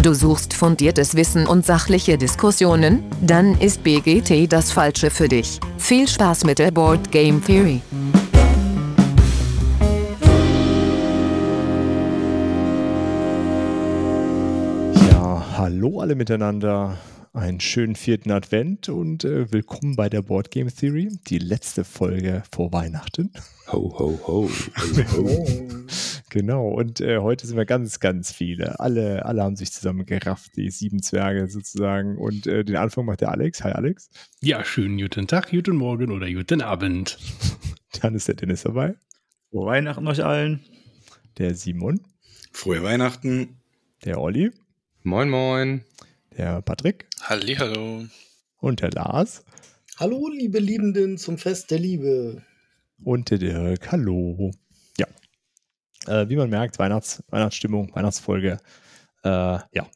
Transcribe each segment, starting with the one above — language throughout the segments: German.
Du suchst fundiertes Wissen und sachliche Diskussionen? Dann ist BGT das Falsche für dich. Viel Spaß mit der Board Game Theory. Ja, hallo alle miteinander. Einen schönen vierten Advent und äh, willkommen bei der Board Game Theory, die letzte Folge vor Weihnachten. Ho, ho, ho. ho, ho. Genau, und äh, heute sind wir ganz, ganz viele. Alle, alle haben sich zusammen gerafft, die sieben Zwerge sozusagen. Und äh, den Anfang macht der Alex. Hi Alex. Ja, schönen guten Tag, guten Morgen oder guten Abend. Dann ist der Dennis dabei. Frohe Weihnachten euch allen. Der Simon. Frohe Weihnachten. Der Olli. Moin, moin. Der Patrick. Hallihallo. Und der Lars. Hallo, liebe Liebenden zum Fest der Liebe. Und der Dirk. Hallo. Äh, wie man merkt, Weihnachts Weihnachtsstimmung, Weihnachtsfolge. Äh, ja.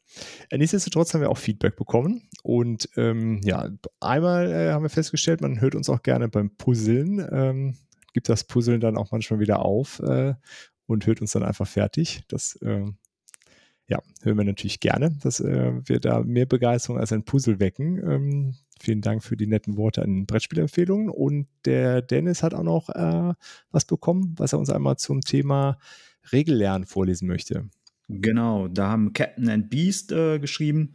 Nichtsdestotrotz haben wir auch Feedback bekommen. Und ähm, ja, einmal äh, haben wir festgestellt, man hört uns auch gerne beim Puzzeln. Ähm, gibt das Puzzeln dann auch manchmal wieder auf äh, und hört uns dann einfach fertig. Das ähm, ja, hören wir natürlich gerne, dass äh, wir da mehr Begeisterung als ein Puzzle wecken. Ähm, vielen Dank für die netten Worte an Brettspielempfehlungen. Und der Dennis hat auch noch äh, was bekommen, was er uns einmal zum Thema Regellernen vorlesen möchte. Genau, da haben Captain and Beast äh, geschrieben.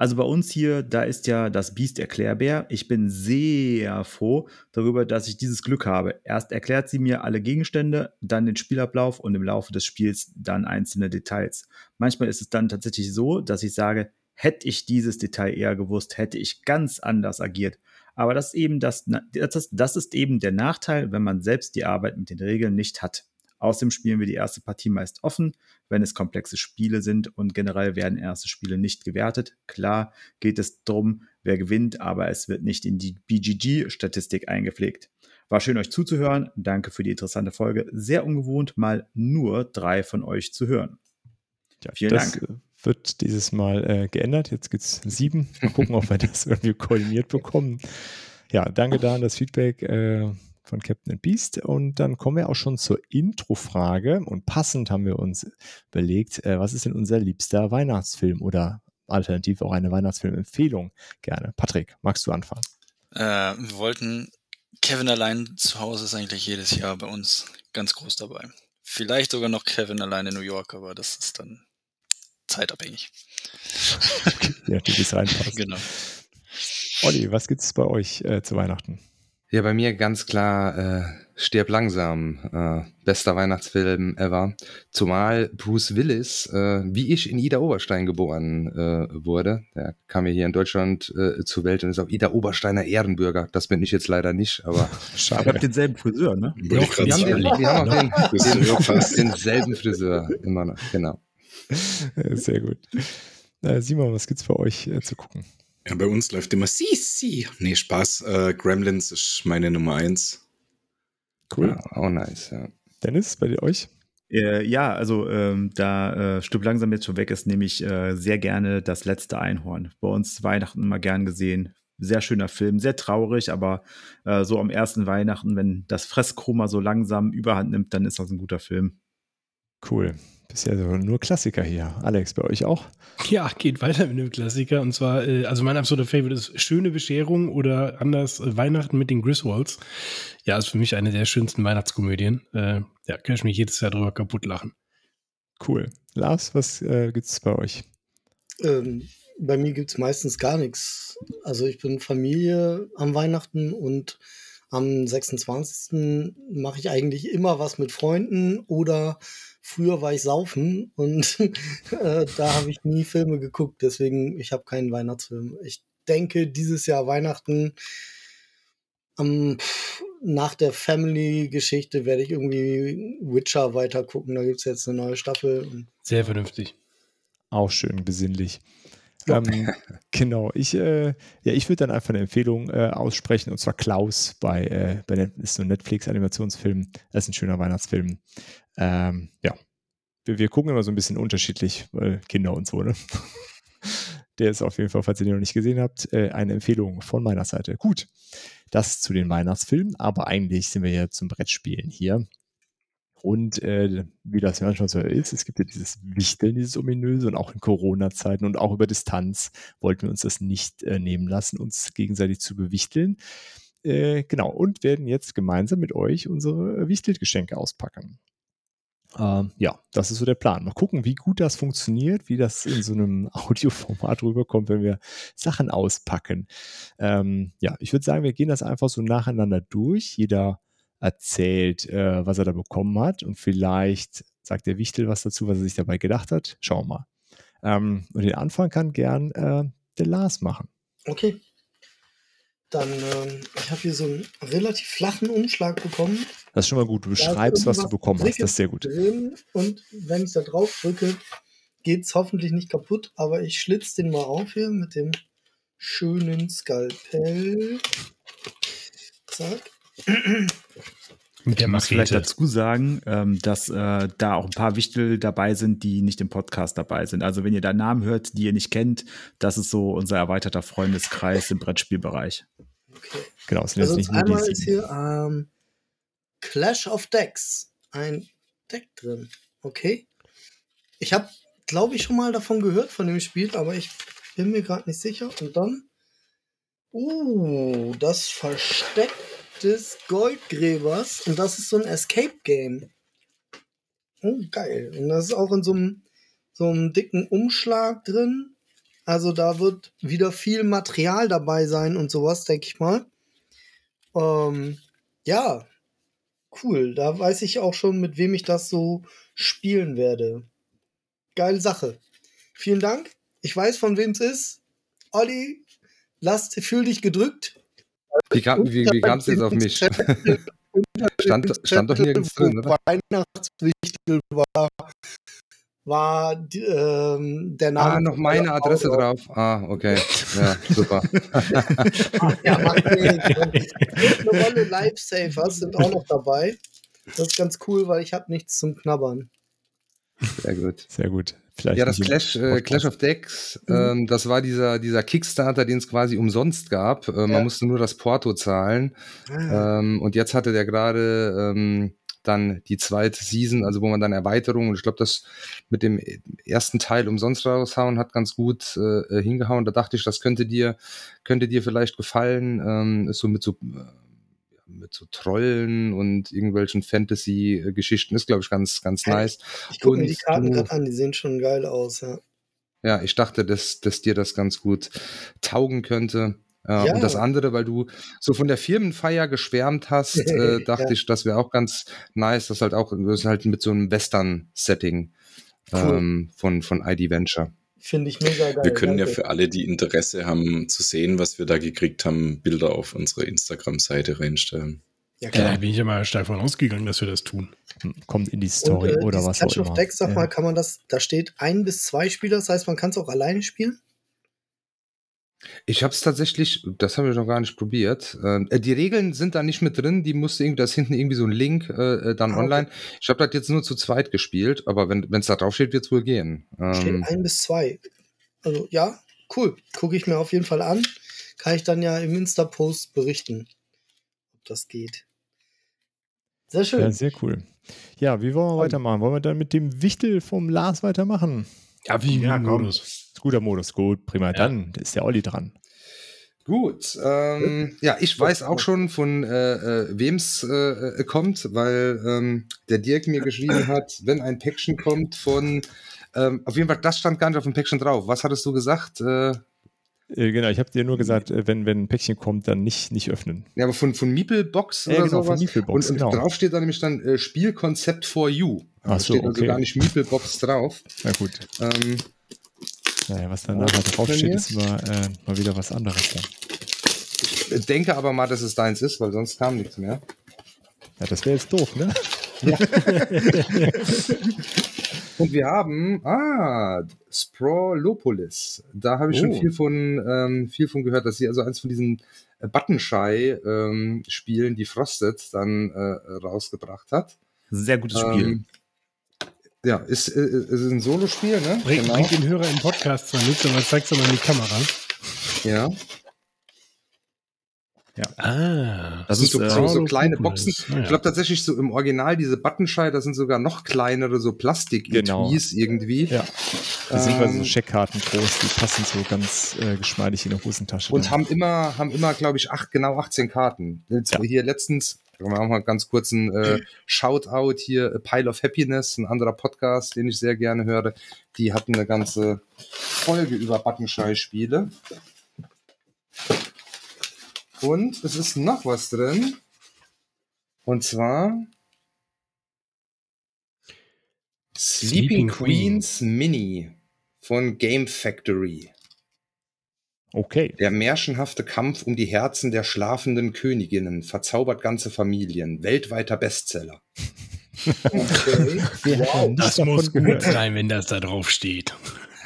Also bei uns hier, da ist ja das Biest Erklärbär. Ich bin sehr froh darüber, dass ich dieses Glück habe. Erst erklärt sie mir alle Gegenstände, dann den Spielablauf und im Laufe des Spiels dann einzelne Details. Manchmal ist es dann tatsächlich so, dass ich sage, hätte ich dieses Detail eher gewusst, hätte ich ganz anders agiert. Aber das ist eben das, das, das ist eben der Nachteil, wenn man selbst die Arbeit mit den Regeln nicht hat. Außerdem spielen wir die erste Partie meist offen, wenn es komplexe Spiele sind und generell werden erste Spiele nicht gewertet. Klar geht es darum, wer gewinnt, aber es wird nicht in die BGG-Statistik eingepflegt. War schön, euch zuzuhören. Danke für die interessante Folge. Sehr ungewohnt, mal nur drei von euch zu hören. Ja, Vielen Dank. Wird dieses Mal äh, geändert. Jetzt gibt es sieben. Mal gucken, ob wir das irgendwie koordiniert bekommen. Ja, danke da an das Feedback. Äh, von Captain Beast. Und dann kommen wir auch schon zur Intro-Frage. Und passend haben wir uns überlegt, äh, was ist denn unser liebster Weihnachtsfilm oder alternativ auch eine Weihnachtsfilmempfehlung gerne. Patrick, magst du anfangen? Äh, wir wollten Kevin allein zu Hause ist eigentlich jedes Jahr bei uns ganz groß dabei. Vielleicht sogar noch Kevin allein in New York, aber das ist dann zeitabhängig. ja, du bist reinpassen. Genau. Olli, was gibt es bei euch äh, zu Weihnachten? Ja, bei mir ganz klar äh, Stirb langsam, äh, bester Weihnachtsfilm ever. Zumal Bruce Willis, äh, wie ich in Ida Oberstein geboren äh, wurde, der kam ja hier in Deutschland äh, zur Welt und ist auch Ida Obersteiner Ehrenbürger. Das bin ich jetzt leider nicht, aber Schade. Ihr habt denselben Friseur, ne? wir, wir, haben, den, wir haben auch den, den, denselben Friseur immer noch, genau. Sehr gut. Äh, Simon, was gibt's bei euch äh, zu gucken? Ja, bei uns läuft immer Sisi. Nee, Spaß. Äh, Gremlins ist meine Nummer eins. Cool. Ja, oh, nice, ja. Dennis, bei dir euch? Äh, ja, also ähm, da äh, Stück langsam jetzt schon weg ist, nehme ich äh, sehr gerne das letzte Einhorn. Bei uns Weihnachten immer gern gesehen. Sehr schöner Film, sehr traurig, aber äh, so am ersten Weihnachten, wenn das Fresskoma so langsam überhand nimmt, dann ist das ein guter Film. Cool. Bisher nur Klassiker hier. Alex, bei euch auch? Ja, geht weiter mit einem Klassiker. Und zwar, äh, also mein absoluter Favorite ist Schöne Bescherung oder anders äh, Weihnachten mit den Griswolds. Ja, ist für mich eine der schönsten Weihnachtskomödien. Äh, ja, kann ich mich jedes Jahr drüber kaputt lachen. Cool. Lars, was äh, gibt es bei euch? Ähm, bei mir gibt es meistens gar nichts. Also ich bin Familie am Weihnachten und am 26. mache ich eigentlich immer was mit Freunden oder Früher war ich saufen und äh, da habe ich nie Filme geguckt, deswegen ich habe keinen Weihnachtsfilm. Ich denke, dieses Jahr Weihnachten ähm, nach der Family-Geschichte werde ich irgendwie Witcher weiter gucken. Da gibt es jetzt eine neue Staffel. Sehr vernünftig. Auch schön besinnlich. Ähm, genau, ich, äh, ja, ich würde dann einfach eine Empfehlung äh, aussprechen und zwar Klaus bei, äh, bei Net ist so ein Netflix-Animationsfilm. Das ist ein schöner Weihnachtsfilm. Ähm, ja, wir, wir, gucken immer so ein bisschen unterschiedlich, weil Kinder und so, ne? Der ist auf jeden Fall, falls ihr den noch nicht gesehen habt, äh, eine Empfehlung von meiner Seite. Gut, das zu den Weihnachtsfilmen, aber eigentlich sind wir ja zum Brettspielen hier. Und äh, wie das manchmal so ist, es gibt ja dieses Wichteln, dieses ominöse und auch in Corona-Zeiten und auch über Distanz wollten wir uns das nicht äh, nehmen lassen, uns gegenseitig zu bewichteln. Äh, genau, und werden jetzt gemeinsam mit euch unsere Wichtelgeschenke auspacken. Ähm, ja, das ist so der Plan. Mal gucken, wie gut das funktioniert, wie das in so einem Audioformat rüberkommt, wenn wir Sachen auspacken. Ähm, ja, ich würde sagen, wir gehen das einfach so nacheinander durch. Jeder erzählt, äh, was er da bekommen hat und vielleicht sagt der Wichtel was dazu, was er sich dabei gedacht hat. Schauen wir mal. Ähm, und den Anfang kann gern äh, der Lars machen. Okay. Dann, ähm, ich habe hier so einen relativ flachen Umschlag bekommen. Das ist schon mal gut. Du beschreibst, was du bekommen hast. Das ist sehr gut. Drin und wenn ich da drauf drücke, geht es hoffentlich nicht kaputt. Aber ich schlitze den mal auf hier mit dem schönen Skalpell. Zack. Mit der Ich muss vielleicht dazu sagen, ähm, dass äh, da auch ein paar Wichtel dabei sind, die nicht im Podcast dabei sind. Also wenn ihr da Namen hört, die ihr nicht kennt, das ist so unser erweiterter Freundeskreis im Brettspielbereich. Okay. Genau, es Also nicht einmal ist hier ähm, Clash of Decks. Ein Deck drin. Okay. Ich habe, glaube ich, schon mal davon gehört, von dem Spiel, aber ich bin mir gerade nicht sicher. Und dann. Uh, das Versteck des Goldgräbers. Und das ist so ein Escape-Game. Oh, geil. Und das ist auch in so einem, so einem dicken Umschlag drin. Also da wird wieder viel Material dabei sein und sowas, denke ich mal. Ähm, ja, cool. Da weiß ich auch schon, mit wem ich das so spielen werde. Geile Sache. Vielen Dank. Ich weiß, von wem es ist. Olli, lass, fühl dich gedrückt. Wie kam wie, wie kam's jetzt auf mich? stand, stand doch nirgends drin, oder? Weihnachtswichtel war, war ähm, der Name. Ah, noch meine Adresse drauf. Ah, okay. Ja, super. Ja, nichts. Und eine Rolle Lifesavers sind auch noch dabei. Das ist ganz cool, weil ich habe nichts zum Knabbern. Sehr gut. Sehr gut. Vielleicht Ja, das Clash, äh. Clash of Decks, Mhm. ähm, das war dieser, dieser Kickstarter, den es quasi umsonst gab. Äh, Man Ja. musste nur das Porto zahlen. Ah, Ähm, und jetzt hatte der gerade ähm, dann die zweite Season, also wo man dann Erweiterungen, und ich glaube, das mit dem ersten Teil umsonst raushauen hat ganz gut äh, äh, hingehauen. Da dachte ich, das könnte dir, könnte dir vielleicht gefallen. Ähm, ist so mit so äh, mit so Trollen und irgendwelchen Fantasy-Geschichten ist, glaube ich, ganz, ganz nice. ich gucke mir die Karten gerade an, die sehen schon geil aus, ja. Ja, ich dachte, dass, dass dir das ganz gut taugen könnte. Äh, Ja. Und das andere, weil du so von der Firmenfeier geschwärmt hast, äh, dachte Ja. ich, das wäre auch ganz nice, das halt auch das halt mit so einem Western-Setting Cool. ähm, von, von ID Venture. Finde ich mega geil. Wir können ja für alle, die Interesse haben zu sehen, was wir da gekriegt haben, Bilder auf unsere Instagram-Seite reinstellen. Ja, Ja, klar. da bin ich ja mal steil von ausgegangen, dass wir das tun. Kommt in die Und, Story äh, oder was Clash auch of immer. Decks, sag Ja. mal, kann man das, da steht ein bis zwei Spieler, das heißt, man kann es auch alleine spielen? Ich habe es tatsächlich, das habe ich noch gar nicht probiert. Ähm, äh, die Regeln sind da nicht mit drin, die musste irgendwie, da ist hinten irgendwie so ein Link äh, äh, dann Ah, okay. online. Ich habe das jetzt nur zu zweit gespielt, aber wenn es da drauf steht, wird es wohl gehen. Steht Ähm, ein bis zwei. Also ja, cool. Gucke ich mir auf jeden Fall an. Kann ich dann ja im Insta-Post berichten, ob das geht. Sehr schön. Ja, sehr cool. Ja, wie wollen wir weitermachen? Wollen wir dann mit dem Wichtel vom Lars weitermachen? Ja, wie Ja, komm. Modus. Guter Modus, gut, prima. Dann ist der Olli dran. Gut, ähm, ja, ich weiß auch schon, von äh, äh, wem's äh, äh, kommt, weil ähm, der Dirk mir geschrieben hat, wenn ein Päckchen kommt von, ähm, auf jeden Fall, das stand gar nicht auf dem Päckchen drauf. Was hattest du gesagt? Äh, Äh, genau, ich habe dir nur gesagt, äh, wenn, wenn ein Päckchen kommt, dann nicht, nicht öffnen. ja, aber von, von Meeplebox Ja, oder genau, von sowas. Meeplebox, und, und genau. drauf steht dann nämlich dann äh, Spielkonzept for you. Da so, steht also okay. gar nicht Meeplebox drauf. Na gut. Ähm, Naja, was dann nachher bei draufsteht, ist immer äh, mal wieder was anderes dann. ich denke aber mal, dass es deins ist, weil sonst kam nichts mehr. Ja, das wäre jetzt doof, ne? Und wir haben, ah, Sprolopolis. Da habe ich schon Oh. viel von, ähm, viel von gehört, dass sie also eins von diesen äh, Buttonshy-Spielen, die Frosted dann äh, rausgebracht hat. Sehr gutes Spiel. Ähm, ja, ist, äh, ist ein Solospiel, ne? Bring, bring den Hörer im Podcast zwar mit, aber zeig's doch mal in die Kamera. Ja. Ah, Das sind ist, so, äh, so, so kleine. Boxen. Ja. Ich glaube tatsächlich so im Original diese Buttonschei, da sind sogar noch kleinere so plastik Genau. irgendwie. Ja. So Ähm, Scheckkarten groß, die passen so ganz äh, geschmeidig in der Hosentasche. Und dann. haben immer, haben immer, glaube ich, acht, genau 18 Karten. Jetzt Ja. Hier letztens, können wir auch mal ganz kurz einen äh, Shoutout hier, A Pile of Happiness, ein anderer Podcast, den ich sehr gerne höre. Die hatten eine ganze Folge über Buttonschei-Spiele. Und es ist noch was drin. Und zwar Sleeping Sleeping Queens Mini von Game Factory. Okay. Der märchenhafte Kampf um die Herzen der schlafenden Königinnen verzaubert ganze Familien. Weltweiter Bestseller. Okay. wow. Das muss gut gehört. sein, wenn das da drauf steht.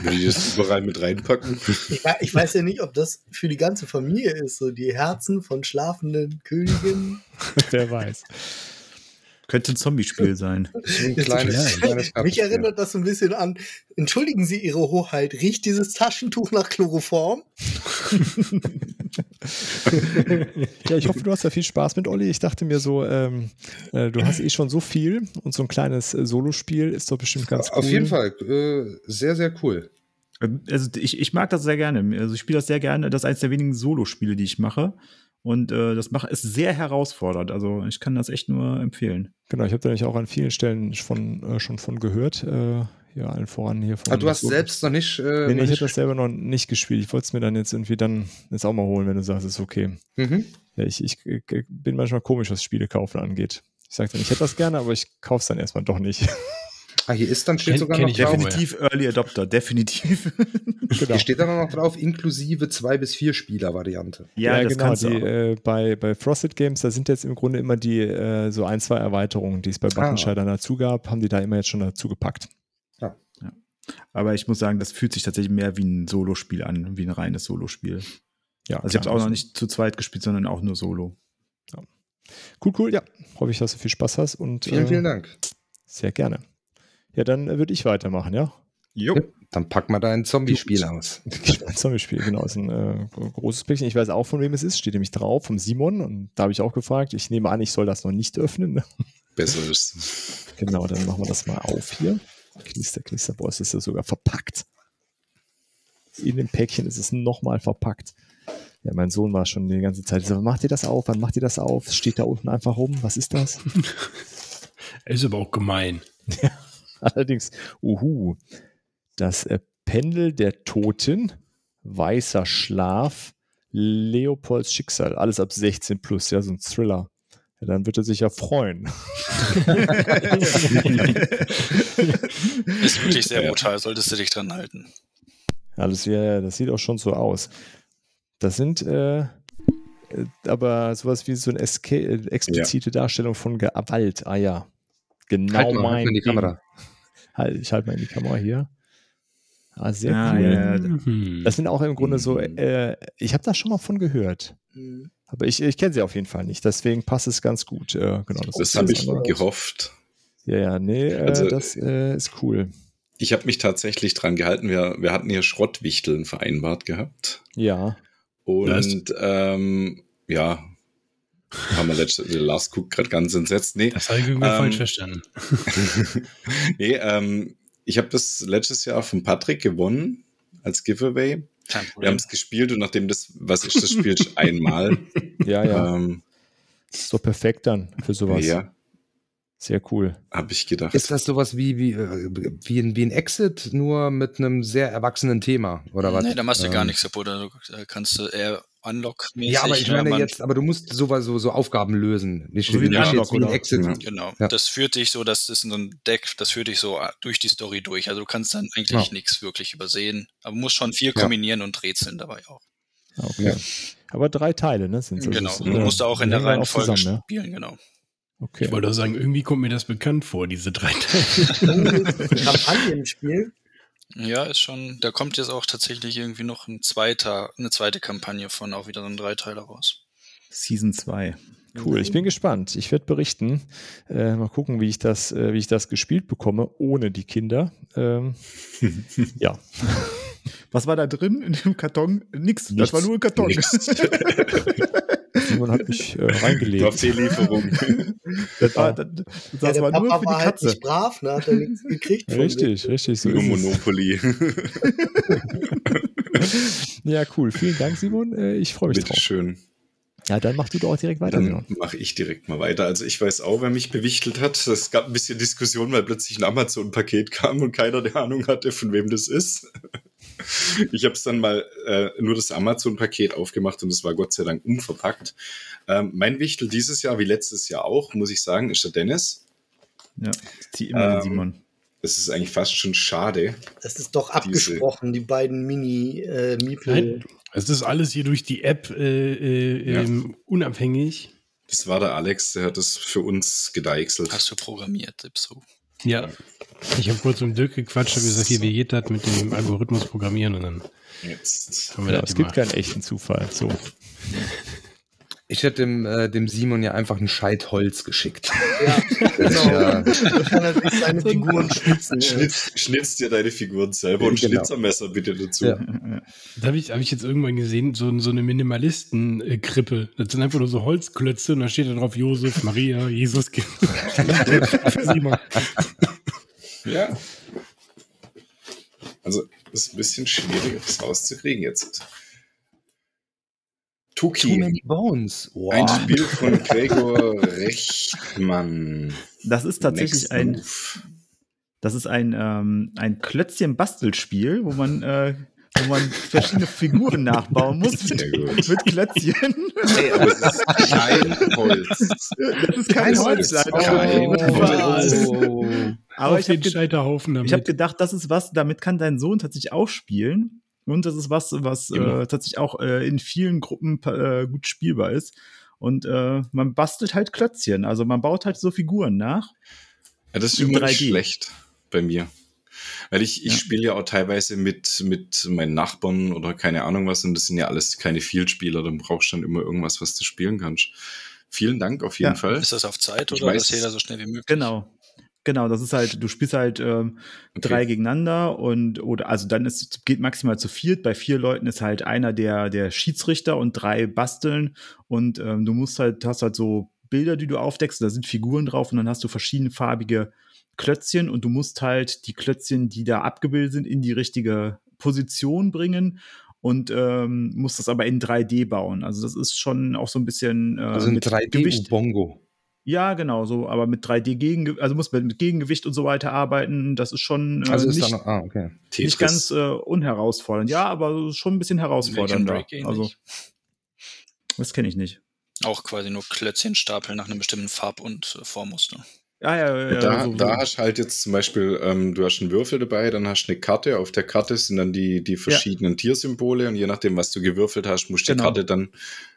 Würde ich das überall mit reinpacken? Ich, wei- ich weiß ja nicht, ob das für die ganze Familie ist, so die Herzen von schlafenden Königinnen. Wer weiß. Könnte ein Zombie-Spiel sein. Ein kleines, klein. kleines Mich erinnert das so ein bisschen an, entschuldigen Sie Ihre Hoheit, riecht dieses Taschentuch nach Chloroform? Ja, ich hoffe, du hast da viel Spaß mit, Olli. Ich dachte mir so, ähm, äh, du hast eh schon so viel und so ein kleines äh, Solospiel ist doch bestimmt ganz cool. Auf jeden Fall. Äh, sehr, sehr cool. Also ich, ich mag das sehr gerne. Also ich spiele das sehr gerne. Das ist eines der wenigen Solo-Spiele, die ich mache. Und äh, das mach, ist sehr herausfordernd. Also ich kann das echt nur empfehlen. Genau, ich habe da nämlich auch an vielen Stellen von, äh, schon von gehört. Äh, ja, allen voran hier von. Aber du hast Solo- selbst noch nicht. Äh, Nee, nee, ich habe das selber noch nicht gespielt. Ich wollte es mir dann jetzt irgendwie dann jetzt auch mal holen, wenn du sagst, ist okay. mhm. Ja, ich, ich, ich bin manchmal komisch, was Spiele kaufen angeht. Ich sage dann, ich hätte das gerne, aber ich kaufe es dann erstmal doch nicht. Ah, hier ist dann steht Kenn- sogar kenn noch ja drauf. Definitiv Early Adopter, definitiv. genau. Hier steht dann noch drauf, inklusive zwei bis vier Spieler-Variante. Ja, das genau. Die, auch. äh, bei, bei Frosted Games, da sind jetzt im Grunde immer die äh, so ein, zwei Erweiterungen, die es bei Buttonschei dann dazu gab, haben die da immer jetzt schon dazu gepackt. Aber ich muss sagen, das fühlt sich tatsächlich mehr wie ein Solospiel an, wie ein reines Solospiel. Ja, Also ich habe es auch noch nicht zu zweit gespielt, sondern auch nur Solo. Cool, cool, ja. Hoffe ich, dass du viel Spaß hast und Vielen, äh, vielen Dank. sehr gerne. Ja, dann äh, würde ich weitermachen, ja. Jo. Dann pack mal dein Zombie-Spiel aus. Ein Zombie-Spiel, genau. Ist ein äh, großes Päckchen. Ich weiß auch, von wem es ist. Steht nämlich drauf, vom Simon. Und da habe ich auch gefragt. Ich nehme an, ich soll das noch nicht öffnen. Besser ist. genau, dann machen wir das mal auf hier. Knister, Knister, boah, es ist ja sogar verpackt. In dem Päckchen ist es nochmal verpackt. Ja, mein Sohn war schon die ganze Zeit so, macht ihr das auf? Wann macht ihr das auf? Es Steht da unten einfach rum. Was ist das? Ist aber auch gemein. Allerdings, uhu, das äh, Pendel der Toten, weißer Schlaf, Leopolds Schicksal, alles ab 16 plus, ja, so ein Thriller. Ja, dann wird er sich ja freuen. Ist wirklich sehr brutal, solltest du dich dran halten. Alles, ja, ja, das sieht auch schon so aus. Das sind äh, äh, aber sowas wie so eine äh, explizite Darstellung von Gewalt. Ah ja, genau Halt mal, mein halt mal in die Ding. Kamera. Halt, ich halte mal in die Kamera hier. Ah, sehr Ah, cool. ja. Mhm. Das sind auch im Grunde so, äh, ich habe da schon mal von gehört. Hm. Aber ich, ich kenne sie auf jeden Fall nicht, deswegen passt es ganz gut. Äh, genau, Das ist habe ich gehofft. Ja, ja, nee, äh, Also- das äh, ist cool. Ich habe mich tatsächlich dran gehalten. Wir, wir hatten hier Schrottwichteln vereinbart gehabt. Ja, Und ähm, ja, haben wir letzte, der Lars guckt gerade ganz entsetzt. Nee, Das habe ich irgendwie Ähm, falsch verstanden. nee ähm, ich habe das letztes Jahr von Patrick gewonnen als Giveaway. Wir haben es gespielt und nachdem das, was ist das Spiel? Einmal. ja, ja. Ähm, ist doch perfekt dann für sowas. ja, Sehr cool. habe ich gedacht. Ist das sowas wie, wie, äh, wie, ein, wie ein Exit, nur mit einem sehr erwachsenen Thema, oder was? Nee, da machst du gar Ähm, nichts kaputt. Da da kannst du eher Unlock-mäßig. Ja, aber ich ne, meine man- jetzt, aber du musst sowas so, so Aufgaben lösen. Nicht So wie ein nicht Unlock, oder? Exit. Ja. Genau. Ja. Das führt dich so, das ist so ein Deck, das führt dich so äh, durch die Story durch. Also du kannst dann eigentlich Ja. nichts wirklich übersehen. Aber musst schon viel Ja. kombinieren und rätseln dabei auch. Ah, Okay. Ja. Aber drei Teile, ne? Sind genau. so, Du musst auch in der Reihenfolge zusammen, spielen, genau. ja? Okay. Ich wollte auch sagen, irgendwie kommt mir das bekannt vor, diese drei Teile. Kampagnenspiel. Ja, ist schon, da kommt jetzt auch tatsächlich irgendwie noch ein zweiter, eine zweite Kampagne von auch wieder so ein Dreiteiler raus. Season 2. Cool, ich bin gespannt. Ich werde berichten. Äh, mal gucken, wie ich das, äh, wie ich das gespielt bekomme, ohne die Kinder. Ähm, ja, Was war da drin in dem Karton? Nix. Nichts. Das war nur ein Karton. Simon hat mich äh, reingelegt. Kaffeelieferung. Das war, das, das Ja, der war nur Papa für war die halt Katze. nicht brav, ne? Hat er nichts gekriegt. von Richtig, richtig. So Nur. Monopoly. Ja, cool. Vielen Dank, Simon. Äh, ich freue mich Bitte drauf. schön. Ja, dann mach du doch auch direkt weiter, Dann Simon. mache ich direkt mal weiter. Also ich weiß auch, wer mich bewichtelt hat. Es gab ein bisschen Diskussion, weil plötzlich ein Amazon-Paket kam und keiner der Ahnung hatte, von wem das ist. Ich habe es dann mal äh, nur das Amazon-Paket aufgemacht und es war Gott sei Dank unverpackt. Ähm, mein Wichtel dieses Jahr, wie letztes Jahr auch, muss ich sagen, ist der Dennis. Ja, zieh immer den Ähm, Simon. Das ist eigentlich fast schon schade. Das ist doch abgesprochen, die beiden mini äh, Miepel. Nein, es ist alles hier durch die App äh, äh, Ja. ähm, unabhängig. Das war der Alex, der hat das für uns gedeichselt. Hast du programmiert, Ipso? Ja. Ich habe kurz mit Dirk gequatscht, habe gesagt, hier, wie geht das mit dem Algorithmus programmieren? Und dann Jetzt. haben wir Ja, das es gibt gemacht. keinen echten Zufall. So. Ich hätte dem, äh, dem Simon ja einfach ein Scheit Holz geschickt. Ja, genau. Ja. Da kann er sich seine Figuren schnitzen. Schnitz, schnitz dir deine Figuren selber und Genau. Schnitzermesser bitte dazu. Ja. Da habe ich, hab ich jetzt irgendwann gesehen, so, so eine Minimalisten-Krippe. Das sind einfach nur so Holzklötze und da steht da drauf Josef, Maria, Jesus. Simon. Ja. Also, ist ein bisschen schwieriger, das rauszukriegen jetzt. Too Tuki. many bones. Wow. Ein Spiel von Gregor Rechtmann. Das ist tatsächlich Next ein, Move. das ist ein, ähm, ein Klötzchen-Bastelspiel, wo man, äh, wo man verschiedene Figuren nachbauen muss Sehr mit, gut. mit Klötzchen. Ey, es ist kein Holz. Das ist kein Holz, leider. Kein Was? Oh. Aber Auf ich habe. Ich habe gedacht, das ist was, damit kann dein Sohn tatsächlich auch spielen. Und das ist was, was äh, tatsächlich auch äh, in vielen Gruppen äh, gut spielbar ist. Und äh, man bastelt halt Klötzchen. Also man baut halt so Figuren nach. Ja, das ist 3D. schlecht bei mir. Weil ich, ich Ja. spiele ja auch teilweise mit, mit meinen Nachbarn oder keine Ahnung was und das sind ja alles keine Vielspieler, dann brauchst du dann immer irgendwas, was du spielen kannst. Vielen Dank auf jeden Ja. Fall. Ist das auf Zeit Ich oder weiß ist jeder so schnell wie möglich? Genau. Genau, das ist halt, du spielst halt ähm, Okay. drei gegeneinander und oder also dann ist geht maximal zu viert. Bei vier Leuten ist halt einer der der Schiedsrichter und drei basteln und ähm, du musst halt hast halt so Bilder, die du aufdeckst. Da sind Figuren drauf und dann hast du verschiedenfarbige Klötzchen und du musst halt die Klötzchen, die da abgebildet sind, in die richtige Position bringen und ähm, musst das aber in 3D bauen. Also das ist schon auch so ein bisschen äh, Also ein mit Gewicht. 3D-Bongo. Ja, genau, so, aber mit 3D gegen, also muss man mit Gegengewicht und so weiter arbeiten. Das ist schon äh, Also ist nicht, noch, ah, okay. nicht ganz äh, unherausfordernd. Ja, aber schon ein bisschen ähnlich. Also, das kenne ich nicht. Auch quasi nur Klötzchen stapeln nach einem bestimmten Farb- und äh, Formmuster. Ja, ja, ja. ja da, so, da hast du halt jetzt zum Beispiel, ähm, du hast einen Würfel dabei, dann hast du eine Karte. Auf der Karte sind dann die, die verschiedenen Tiersymbole und je nachdem, was du gewürfelt hast, musst du Genau. die Karte dann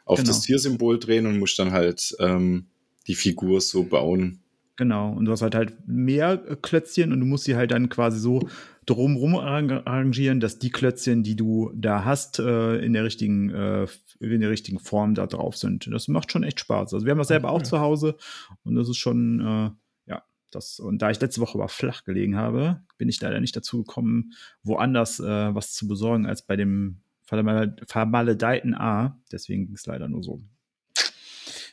auf Genau. das Tiersymbol drehen und musst dann halt ähm, die Figur so bauen. Genau. Und du hast halt halt mehr Klötzchen und du musst sie halt dann quasi so drumrum arrang- arrangieren, dass die Klötzchen, die du da hast, äh, in der richtigen, äh, in der richtigen Form da drauf sind. Das macht schon echt Spaß. Also wir haben das selber auch zu Hause und das ist schon, äh, ja, das, und da ich letzte Woche aber flach gelegen habe, bin ich leider nicht dazu gekommen, woanders was zu besorgen als bei dem vermal- vermaledeiten A. Deswegen ging es leider nur so.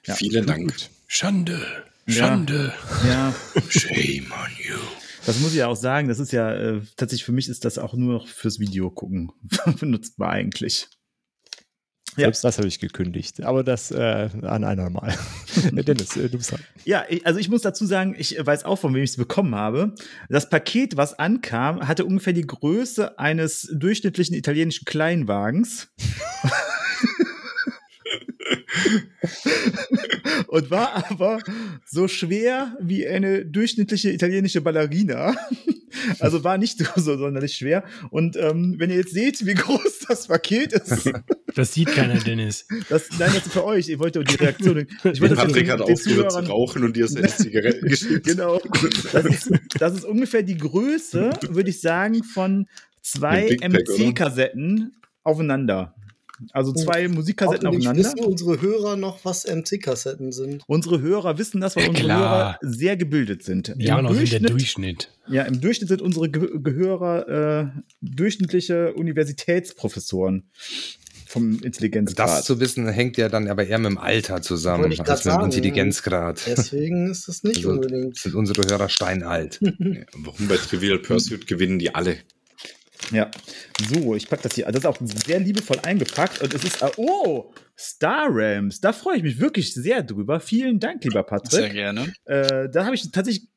Ja. Vielen Dank. Schande, Ja. Schande. Ja, Shame on you. Das muss ich ja auch sagen, das ist ja äh, tatsächlich für mich ist das auch nur noch fürs Video gucken benutzbar eigentlich. Ja. Selbst das habe ich gekündigt. Aber das äh, an einer Mal. Dennis, äh, du bist dran. Ja, ich, also ich muss dazu sagen, ich weiß auch, von wem ich es bekommen habe. Das Paket, was ankam, hatte ungefähr die Größe eines durchschnittlichen italienischen Kleinwagens. Und war aber so schwer wie eine durchschnittliche italienische Ballerina. Also war nicht so, so sonderlich schwer. Und ähm, wenn ihr jetzt seht, wie groß das Paket ist, Das sieht keiner, Dennis. das, nein, das ist für euch. Ihr wollt ja die Reaktion. Ich wollte das Patrick den- hat aufgehört zu rauchen und dir seine Zigaretten geschickt. Genau. Das ist, das ist ungefähr die Größe, würde ich sagen, von zwei? MC-Kassetten aufeinander. Also zwei Musikkassetten Hoffentlich aufeinander. wissen unsere Hörer noch, was MC-Kassetten sind. Unsere Hörer wissen das, weil Ja, unsere. Hörer sehr gebildet sind. Ja, Im noch der Durchschnitt, Durchschnitt. ja, im Durchschnitt sind unsere Ge Gehörer äh, durchschnittliche Universitätsprofessoren. vom Intelligenzgrad. Das zu wissen hängt ja dann aber eher mit dem Alter zusammen ich als mit dem. Intelligenzgrad. Deswegen ist es nicht Also, unbedingt. Sind unsere Hörer steinalt. Ja, warum bei Trivial Pursuit gewinnen die alle? Ja. So, ich packe das hier. Das ist auch sehr liebevoll eingepackt. Und es ist. äh, Oh! Star Rams. Da freue ich mich wirklich sehr drüber. Vielen Dank, lieber Sehr Patrick. gerne. Äh, da habe ich tatsächlich.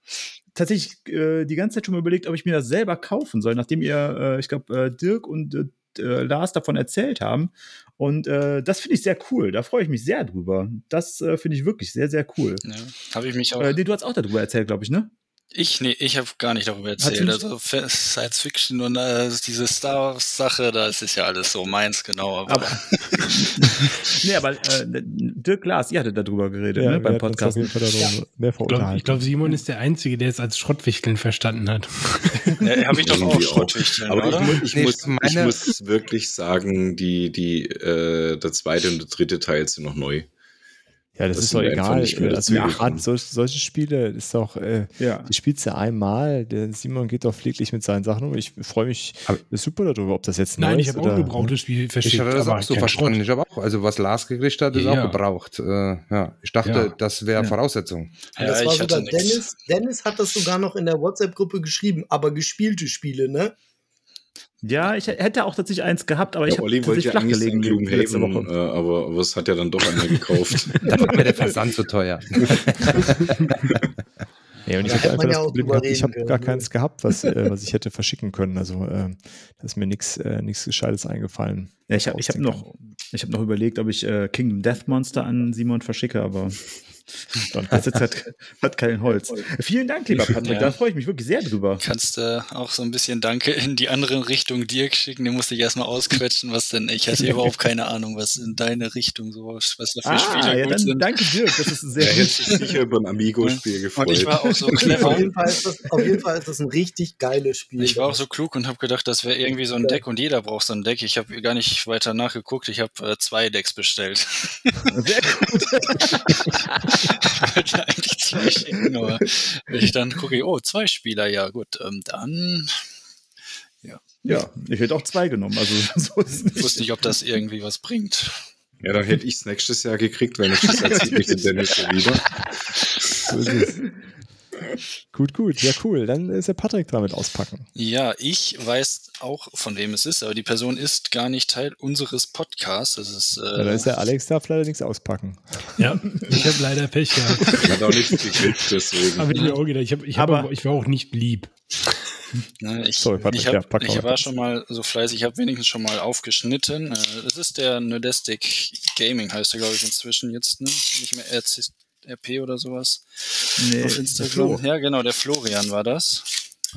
Tatsächlich äh, die ganze Zeit schon mal überlegt, ob ich mir das selber kaufen soll, nachdem ihr, äh, ich glaube, äh, Dirk und äh, Lars davon erzählt haben. Und äh, das finde ich sehr cool. Da freue ich mich sehr drüber. Das äh, finde ich wirklich sehr, sehr cool. Ja, habe ich mich auch. Äh, nee, du hast auch darüber erzählt, glaube ich, ne? Ich, nee, ich habe gar nicht darüber erzählt. Also Science Fiction und äh, diese Star Wars-Sache, da ist es ja alles so meins, genau. Aber, Aber, nee, aber äh, Dirk Lars, ihr hattet darüber geredet, Ja, ne, beim Podcast. darüber mehr Ich glaube, glaub, Simon ist der Einzige, der es als Schrottwichteln verstanden hat. ja, habe ich doch auch. Schrottwichteln, Aber ich, oder? mu ich, Nee, muss, ich muss wirklich sagen, die, die, äh, der zweite und der dritte Teil sind noch neu. Ja, das, das ist doch egal. mehr Also gerade gekommen. solch, solche Spiele ist doch, äh, Ja. die spielst du einmal. Der Simon geht doch pfleglich mit seinen Sachen um. Ich freue mich Aber- super darüber, ob das jetzt Nein, neu ich ist habe auch ein gebrauchtes Spiel verschickt. Ich hatte das auch so verstanden. Schrott. Ich habe auch, also was Lars gekriegt hat, ist Ja. auch gebraucht. Äh, ja, ich dachte, Ja. das wäre Voraussetzung. Das war sogar. Dennis. Dennis hat das sogar noch in der WhatsApp-Gruppe geschrieben, aber gespielte Spiele, ne? Ja, ich hätte auch tatsächlich eins gehabt, aber ich Der habe tatsächlich ja flach gelegen letzte Woche. äh, aber, aber es hat ja dann doch einer gekauft. Da war mir der Versand zu teuer. Ja, und ich Da habe hätte einfach ja das Problem gehabt, ich habe gar ne? keins gehabt, was, äh, was ich hätte verschicken können. Also äh, da ist mir nichts äh, nichts Gescheites eingefallen. Ja, ich habe ich hab noch, ich hab noch überlegt, ob ich äh, Kingdom Death Monster an Simon verschicke, aber das jetzt hat, hat kein Holz. Vielen Dank, lieber Patrick, Ja. da freue ich mich wirklich sehr drüber. Kannst du auch so ein bisschen Danke in die andere Richtung Dirk schicken? Den musste ich erstmal ausquetschen, was denn, ich hatte überhaupt keine Ahnung, was in deine Richtung so, was da für Ah, Spiele ja, gut dann sind. danke Dirk, das ist sehr Der hätte gut. sich sicher über ein Amigo-Spiel gefreut. Und ich war auch so Auf clever. jeden, Fall ist das, auf jeden Fall ist das ein richtig geiles Spiel. Ich war auch so klug und habe gedacht, das wäre irgendwie so ein Deck und jeder braucht so ein Deck. Ich habe gar nicht weiter nachgeguckt. Ich habe äh, zwei Decks bestellt. Sehr gut. Ich wollte eigentlich zwei schicken, aber wenn ich dann gucke, oh, zwei Spieler, ja gut, ähm, dann Ja, ich hätte auch zwei genommen, also so ist nicht. wusste ich, ob das irgendwie was bringt. Ja, dann hätte ich es nächstes Jahr gekriegt, weil nächstes Jahr zieht mich der Dennis ja wieder. So ist es. Gut, gut. Ja, cool. Dann ist der Patrick dran mit auspacken. Ja, ich weiß auch, von wem es ist, aber die Person ist gar nicht Teil unseres Podcasts. Das ist, Ja, da äh, ist der Alex, darf leider nichts auspacken. Ja, ich habe leider Pech gehabt. Hat auch nichts gekriegt, deswegen. Habe ich mir auch gedacht. Ich, hab, ich, hab, Aber- aber ich war auch nicht lieb. ne, ich, Sorry, Patrick, ich, hab, ja, ich war schon mal so fleißig, ich habe wenigstens schon mal aufgeschnitten. Äh, Das ist der Nerdestic Gaming, heißt er, glaube ich, inzwischen jetzt, ne? Nicht mehr RC, RP oder sowas. Nee, auf Instagram. Ja, genau, der Florian war das.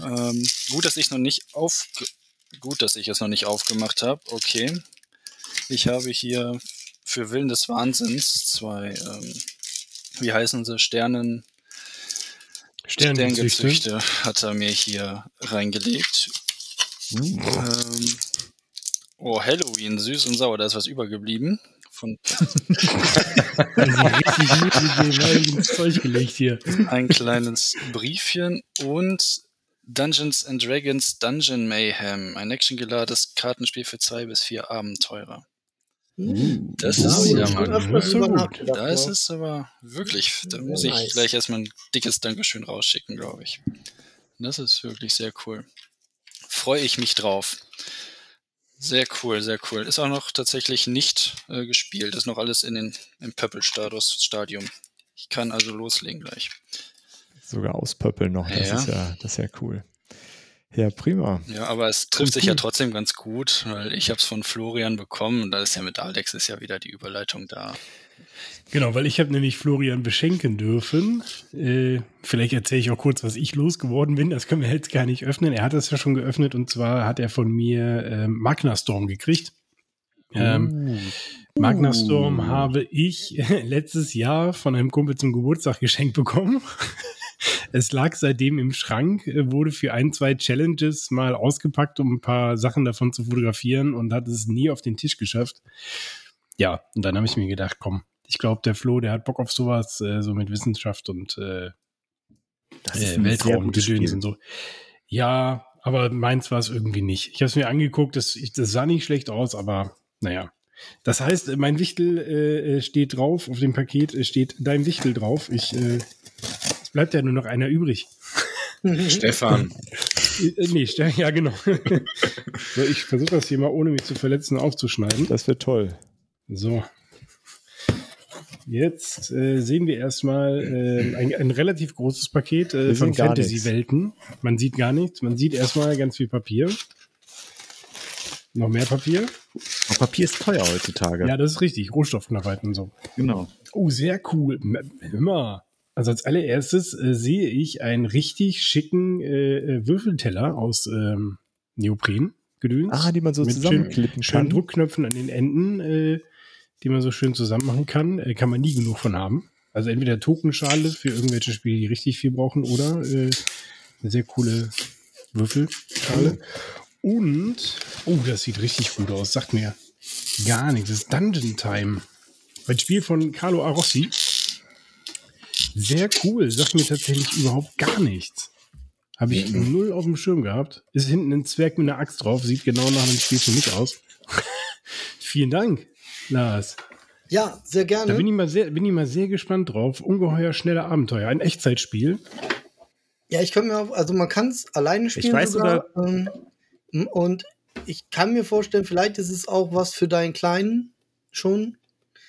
Ähm, gut, dass ich noch nicht auf gut, dass ich es noch nicht aufgemacht habe. Okay. Ich habe hier für Willen des Wahnsinns zwei, ähm, wie heißen sie, Sternen, Sternengezüchte. Sterngezüchte hat er mir hier reingelegt. Ähm, oh, Halloween, süß und sauer, da ist was übergeblieben. Richtig ins Zeug gelegt hier. ein kleines Briefchen und Dungeons and Dragons Dungeon Mayhem, ein actiongeladenes Kartenspiel für zwei bis vier Abenteurer. Das Ja, ist ja mal das ist gut. Da ist ne? es aber wirklich, da muss ich nice. gleich erstmal ein dickes Dankeschön rausschicken, glaube ich. Das ist wirklich sehr cool. Freue ich mich drauf. Sehr cool, sehr cool. Ist auch noch tatsächlich nicht äh, gespielt. Ist noch alles in den, im Pöppel-Status, Stadium. Ich kann also loslegen gleich. Sogar auspöppeln noch. Das Ja. ist ja, das ist ja cool. Ja, prima. Ja, aber es trifft sich ja trotzdem ganz gut, weil ich habe es von Florian bekommen und da ist ja mit Alex ist ja wieder die Überleitung da. Genau, weil ich habe nämlich Florian beschenken dürfen. Äh, vielleicht erzähle ich auch kurz, was ich losgeworden bin. Das können wir jetzt gar nicht öffnen. Er hat das ja schon geöffnet und zwar hat er von mir ähm, Magna Storm gekriegt. Ähm, Magna Storm habe ich letztes Jahr von einem Kumpel zum Geburtstag geschenkt bekommen. Es lag seitdem im Schrank, äh, wurde für ein, zwei Challenges mal ausgepackt, um ein paar Sachen davon zu fotografieren und hat es nie auf den Tisch geschafft. Ja, und dann habe ich mir gedacht, komm, ich glaube, der Flo, der hat Bock auf sowas, äh, so mit Wissenschaft und äh, äh, Weltraumgedöns und so. Ja, aber meins war es irgendwie nicht. Ich habe es mir angeguckt, das, ich, das sah nicht schlecht aus, aber naja. Das heißt, mein Wichtel äh, äh, steht drauf, auf dem Paket äh, steht dein Wichtel drauf. Ich, äh, es bleibt ja nur noch einer übrig. Stefan. Äh, nee, Ste- ja genau. so, ich versuche das hier mal, ohne mich zu verletzen, aufzuschneiden. Das wird toll. So. Jetzt äh, sehen wir erstmal äh, ein, ein relativ großes Paket äh, von Fantasy-Welten. Man sieht gar nichts. Man sieht erstmal ganz viel Papier. Noch mehr Papier. Aber Papier ist teuer heutzutage. Ja, das ist richtig. Rohstoffknappheit und so. genau. Oh, sehr cool. Mal. Also als allererstes äh, sehe ich einen richtig schicken äh, äh, Würfelteller aus ähm, Neopren gedöns. Ah, die man so zusammenklippen schönen kann. Druckknöpfen an den Enden, äh, die man so schön zusammen machen kann. Äh, kann man nie genug von haben. Also entweder Tokenschale für irgendwelche Spiele, die richtig viel brauchen, oder äh, eine sehr coole Würfelschale. Und, oh, das sieht richtig gut aus. Sagt mir gar nichts. Das ist Dungeon Time. Ein Spiel von Carlo Arossi. Sehr cool. Sagt mir tatsächlich überhaupt gar nichts. Habe ich null auf dem Schirm gehabt. Ist hinten ein Zwerg mit einer Axt drauf. Sieht genau nach einem Spiel für mich aus. Vielen Dank, Lars. Ja, sehr Da gerne. bin ich, mal sehr, bin ich mal sehr gespannt drauf. Ungeheuer schnelle Abenteuer. Ein Echtzeitspiel. Ja, ich kann mir auch, also man kann es alleine spielen. weiß sogar, ähm, und ich kann mir vorstellen, vielleicht ist es auch was für deinen Kleinen schon.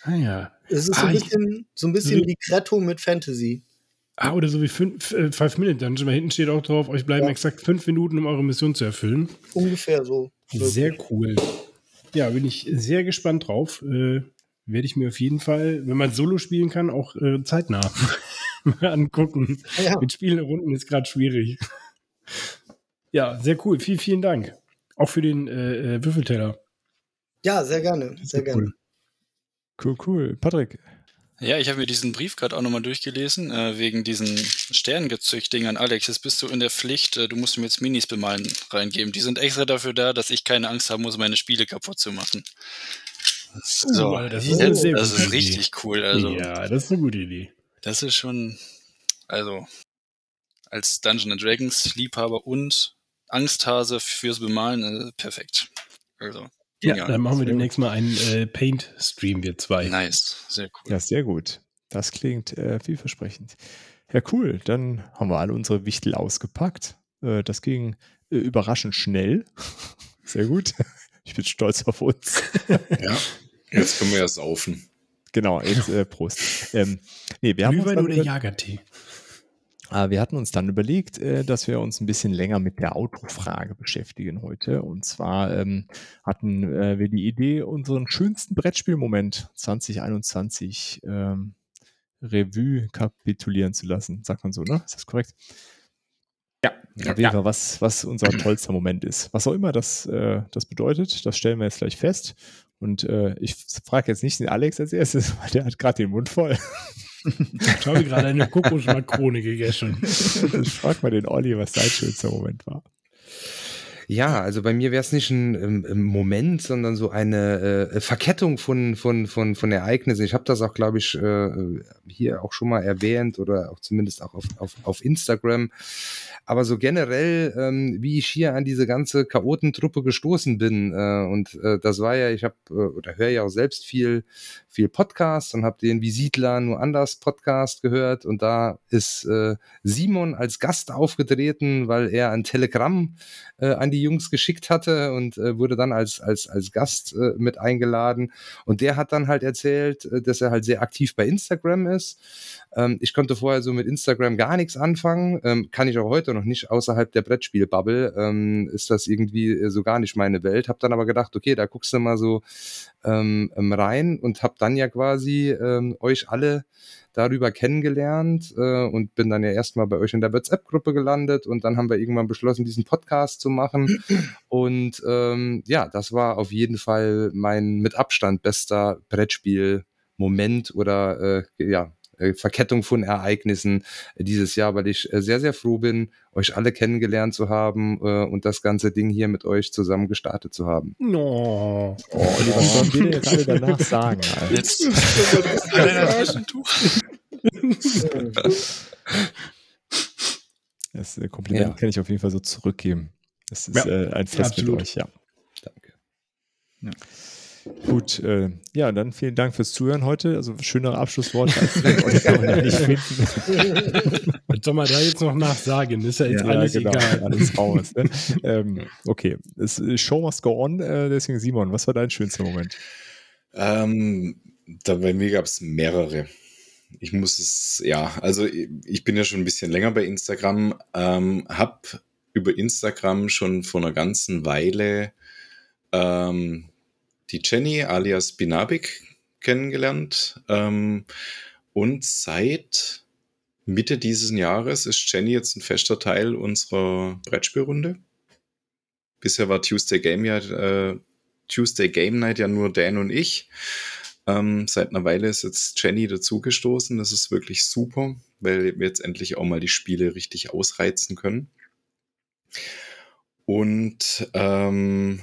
Ah ja. Es ist so Ah, ein ich- bisschen, so ein bisschen wie- wie Gretto mit Fantasy. Ah, oder so wie fünf, äh, Five Minute Dungeon. Weil hinten steht auch drauf, euch bleiben Ja. exakt fünf Minuten, um eure Mission zu erfüllen. Ungefähr so. Sehr cool. Ja, bin ich sehr gespannt drauf. Äh, Werde ich mir auf jeden Fall, wenn man Solo spielen kann, auch äh, zeitnah angucken. Ja. Mit Spielrunden ist gerade schwierig. Ja, sehr cool. Vielen, vielen Dank. Auch für den äh, äh, Würfelteller. Ja, sehr gerne. Sehr gerne. cool. Cool, cool. Patrick, Ja, ich habe mir diesen Brief gerade auch nochmal durchgelesen, äh, wegen diesen Sternengezücht-Ding an Alex. Jetzt bist du in der Pflicht, äh, du musst mir jetzt Minis bemalen reingeben. Die sind extra dafür da, dass ich keine Angst haben muss, meine Spiele kaputt zu machen. So, Uh, das ist sehr das ist Idee. richtig cool. Also, ja, das ist eine gute Idee. das ist schon, also, als Dungeon Dragons Liebhaber und Angsthase fürs Bemalen, äh, perfekt. Also, Ja, dann machen wir demnächst mal einen äh, Paint-Stream, wir zwei. Nice, sehr cool. ja, sehr gut. Das klingt äh, vielversprechend. Ja, cool. Dann haben wir alle unsere Wichtel ausgepackt. Äh, das ging äh, überraschend schnell. Sehr gut. Ich bin stolz auf uns. Ja. Jetzt können wir ja saufen. Genau, jetzt äh, Prost. Ähm, nee, wir haben uns Glühwein oder Jagertee? Aber wir hatten uns dann überlegt, äh, dass wir uns ein bisschen länger mit der Autofrage beschäftigen heute. Und zwar ähm, hatten äh, wir die Idee, unseren schönsten Brettspielmoment 2021 ähm, Revue kapitulieren zu lassen. Sagt man so, ne? Ist das korrekt? Ja, auf jeden Fall, was, was unser tollster Moment ist. Was auch immer das, äh, das bedeutet, das stellen wir jetzt gleich fest. Und äh, ich frage jetzt nicht den Alex als erstes, weil der hat gerade den Mund voll. Ich habe gerade eine Kokosmakrone gegessen. Ich frage mal den Olli, was sein schönster Moment war. Ja, also bei mir wäre es nicht ein ähm, Moment, sondern so eine äh, Verkettung von, von, von, von Ereignissen. Ich habe das auch, glaube ich, äh, hier auch schon mal erwähnt oder auch zumindest auch auf, auf, auf Instagram. Aber so generell, ähm, wie ich hier an diese ganze Chaotentruppe gestoßen bin. Äh, und äh, das war ja, ich habe äh, oder höre ja auch selbst viel, viel Podcast und habe den Wie nur anders Podcast gehört. Und da ist äh, Simon als Gast aufgetreten, weil er ein Telegramm äh, an die Jungs geschickt hatte und äh, wurde dann als, als, als Gast äh, mit eingeladen. Und der hat dann halt erzählt, äh, dass er halt sehr aktiv bei Instagram ist. Ähm, ich konnte vorher so mit Instagram gar nichts anfangen, ähm, kann ich auch heute noch nicht, außerhalb der Brettspielbubble ähm, ist das irgendwie äh, so gar nicht meine Welt. Hab dann aber gedacht, okay, da guckst du mal so ähm, rein und hab dann ja quasi ähm, euch alle darüber kennengelernt äh, und bin dann ja erstmal bei euch in der WhatsApp-Gruppe gelandet und dann haben wir irgendwann beschlossen, diesen Podcast zu machen. Und ähm, ja, das war auf jeden Fall mein mit Abstand bester Brettspiel-Moment oder äh, ja, Verkettung von Ereignissen dieses Jahr, weil ich äh, sehr, sehr froh bin, euch alle kennengelernt zu haben äh, und das ganze Ding hier mit euch zusammen gestartet zu haben. No. Oh, Olli, was sollen wir denn jetzt alle danach sagen? Alter? Jetzt. Das äh, Kompliment Ja. kann ich auf jeden Fall so zurückgeben. Das ist Ja, äh, ein Fest absolut. mit euch, ja. Danke. Gut, äh, ja, dann vielen Dank fürs Zuhören heute. Also schönere Abschlussworte als ich kann man nicht finden. Was soll man da jetzt noch nachsagen? Ist ja jetzt Ja, alles genau, egal. alles raus. Ne? ähm, okay, es, Show must go on. Äh, deswegen Simon, was war dein schönster Moment? Ähm, da bei mir gab es mehrere. Ich muss es, ja, also ich ich bin ja schon ein bisschen länger bei Instagram, ähm, hab über Instagram schon vor einer ganzen Weile ähm, die Jenny alias Binabik kennengelernt. Ähm, und seit Mitte dieses Jahres ist Jenny jetzt ein fester Teil unserer Brettspielrunde. Bisher war Tuesday Game ja äh, Tuesday Game Night ja nur Dan und ich. Ähm, seit einer Weile ist jetzt Jenny dazugestoßen. Das ist wirklich super, weil wir jetzt endlich auch mal die Spiele richtig ausreizen können. Und ähm,